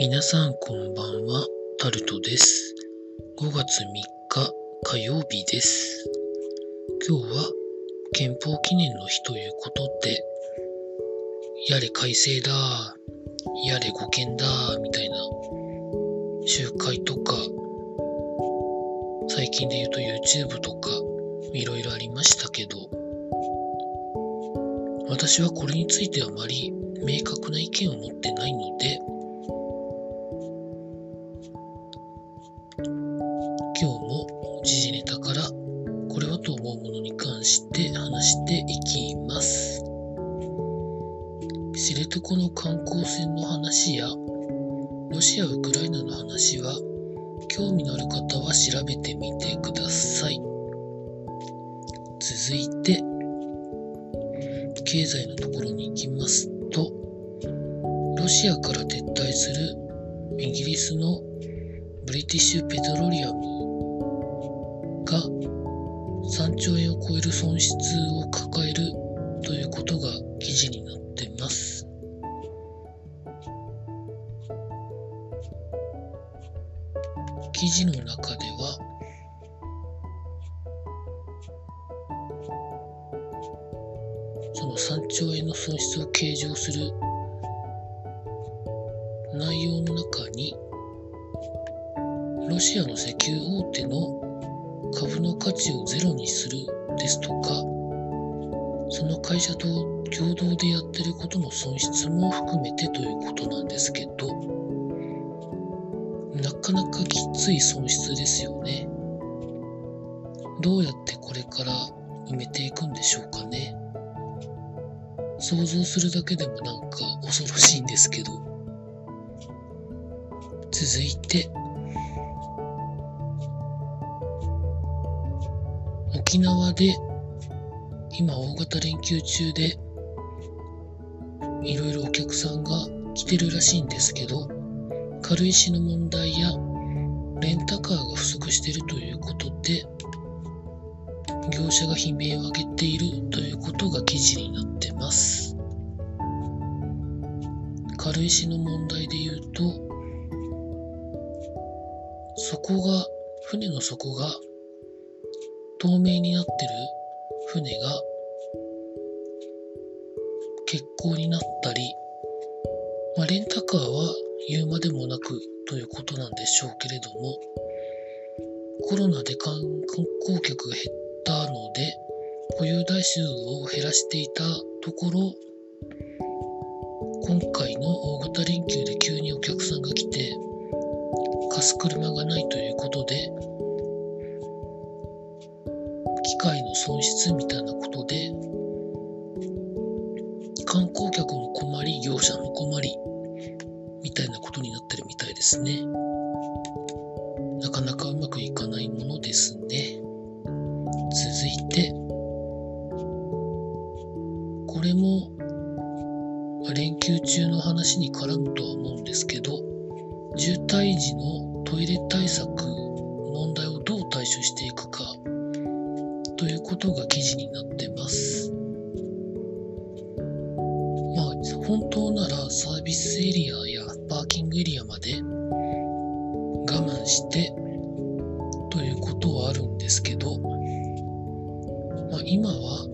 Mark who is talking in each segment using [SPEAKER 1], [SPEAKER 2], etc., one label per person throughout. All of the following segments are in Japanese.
[SPEAKER 1] 皆さんこんばんは、タルトです。5月3日火曜日です。今日は憲法記念の日ということで、やれ改正だ、やれ護憲だ、みたいな集会とか、最近で言うと YouTube とか、いろいろありましたけど、私はこれについてあまり明確な意見を持ってないので、知床の観光船の話やロシア・ウクライナの話は興味のある方は調べてみてください。続いて経済のところに行きますとロシアから撤退するイギリスのブリティッシュ・ペトロリアムが3兆円を超える損失を抱えるということが記事になってその3兆円の損失を計上する。内容の中にロシアの石油大手の株の価値をゼロにするですとかその会社と共同でやってることの損失も含めてということなんですけどなかなかきつい損失ですよね。どうやってこれから埋めていくんでしょうかね。想像するだけでもなんか恐ろしいんですけど。続いて。沖縄で今大型連休中でいろいろお客さんが来てるらしいんですけど軽石の問題やレンタカーが不足しているということで業者が悲鳴を上げているということが記事になってます。軽石の問題で言うと底が船の底が透明になってる船が欠航になったり、まあ、レンタカーは言うまでもなくということなんでしょうけれどもコロナで観光客が減ったので保有台数を減らしていたところ今回の大型連休で急にお客さんが来て貸す車がないということで機械の損失みたいなことで観光客も困り業者も困りみたいなことになってるみたいですね。なかなかうまくいかないものですね。続いてこれも連休中の話に絡むとは思うんですけど渋滞時のトイレ対策問題をどう対処していくかということが記事になってます。まあ、本当ならサービスエリアやパーキングエリアまで我慢してまあ、今は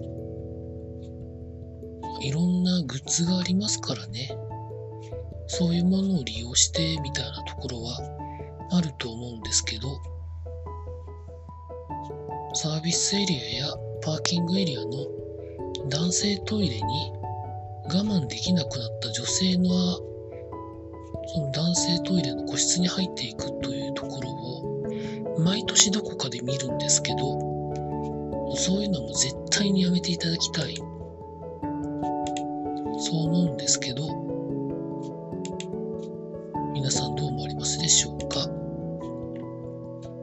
[SPEAKER 1] いろんなグッズがありますからね。そういうものを利用してみたいなところはあると思うんですけど、サービスエリアやパーキングエリアの男性トイレに我慢できなくなった女性のその男性トイレの個室に入っていくというところを毎年どこかで見るんですけどそういうのも絶対にやめていただきたい。そう思うんですけど皆さんどう思われますでしょうか？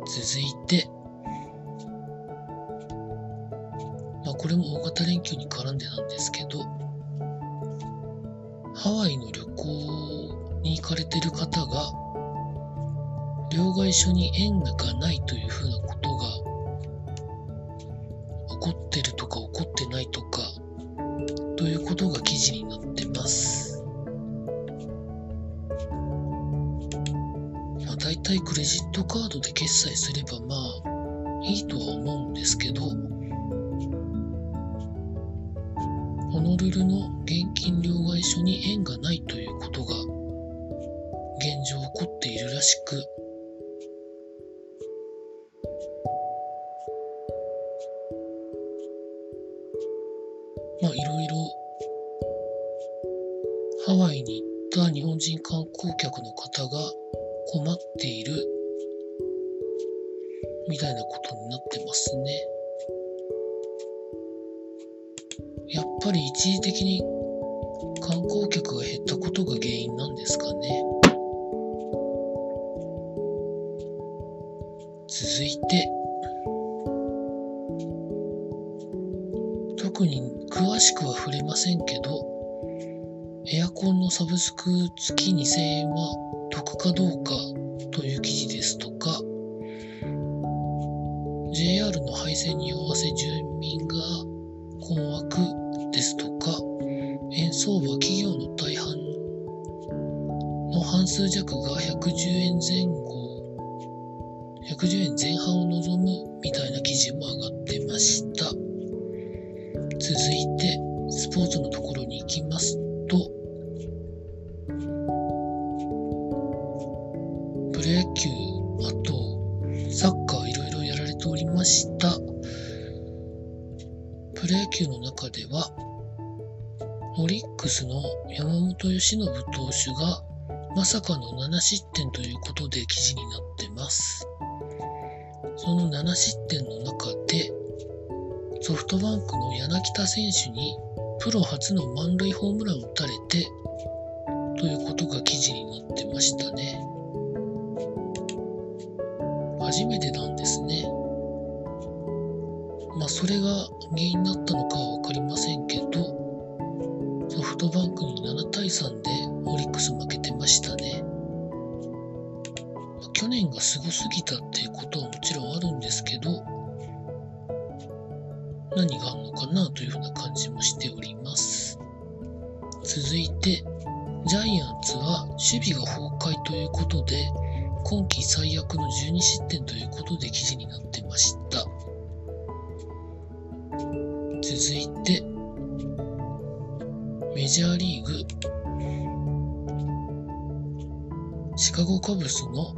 [SPEAKER 1] 続いて。まあ、これも大型連休に絡んでなんですけど、ハワイの旅行に行かれてる方が、両替所に円がないというふうなことが怒ってるとか怒ってないとか、ということが記事になってますまあ大体ク。レジットカードで決済すればまあいいとは思うんですけど、ホノルルのまあいろいろハワイに行った日本人観光客の方が困っているみたいなことになってますね。やっぱり一時的にしくは触れませんけど、エアコンのサブスク月2000円は得かどうかという記事ですとか、JR の廃線に合わせ住民が困惑ですとか、円相場企業の大半の半数弱が110円前後、110円前半を望むみたいな記事も上がってました。続いて、スポーツのところに行きますと、プロ野球、あと、サッカーいろいろやられておりました。プロ野球の中では、オリックスの山本由伸投手がまさかの7失点ということで記事になってます。その7失点の中で、ソフトバンクの柳田選手にプロ初の満塁ホームランを打たれてということが記事になってましたね。初めてなんですね。まあ、それが原因だったのかは分かりませんけど、ソフトバンクに7対3でオリックス負けてましたね。まあ、去年がすごすぎたっていうことはもちろんあるんですけど、何があるのかなというふうな感じもしております。続いて、ジャイアンツは守備が崩壊ということで、今季最悪の12失点ということで記事になってました。続いて、メジャーリーグ、シカゴカブスの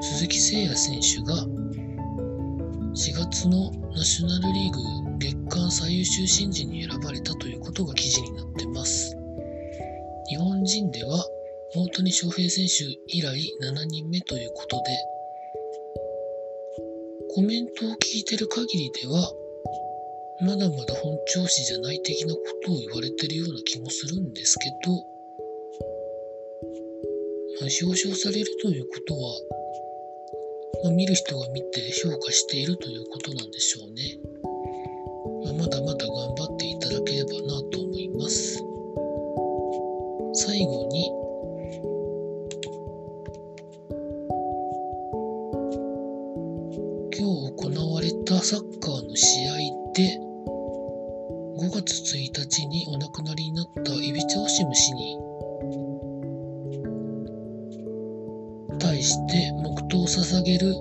[SPEAKER 1] 鈴木誠也選手が4月のナショナルリーグ月間最優秀新人に選ばれたということが記事になってます。日本人では大谷翔平選手以来7人目ということで、コメントを聞いてる限りでは、まだまだ本調子じゃない的なことを言われてるような気もするんですけど、まあ、表彰されるということは、まあ、見る人が見て評価しているということなんでしょうね。まあ、まだまだ頑張対して黙祷を捧げる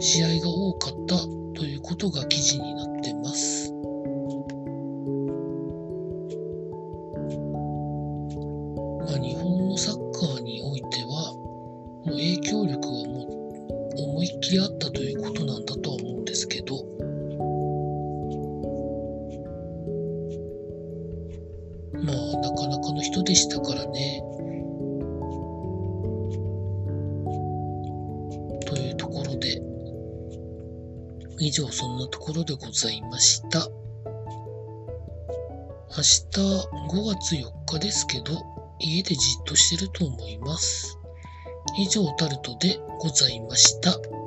[SPEAKER 1] 試合が多かったということが記事になってます。まあ、日本のサッカーにおいてはもう影響力はもう思いっきりあっ上そんなところでございました。明日5月4日ですけど、家でじっとしてると思います。以上タルトでございました。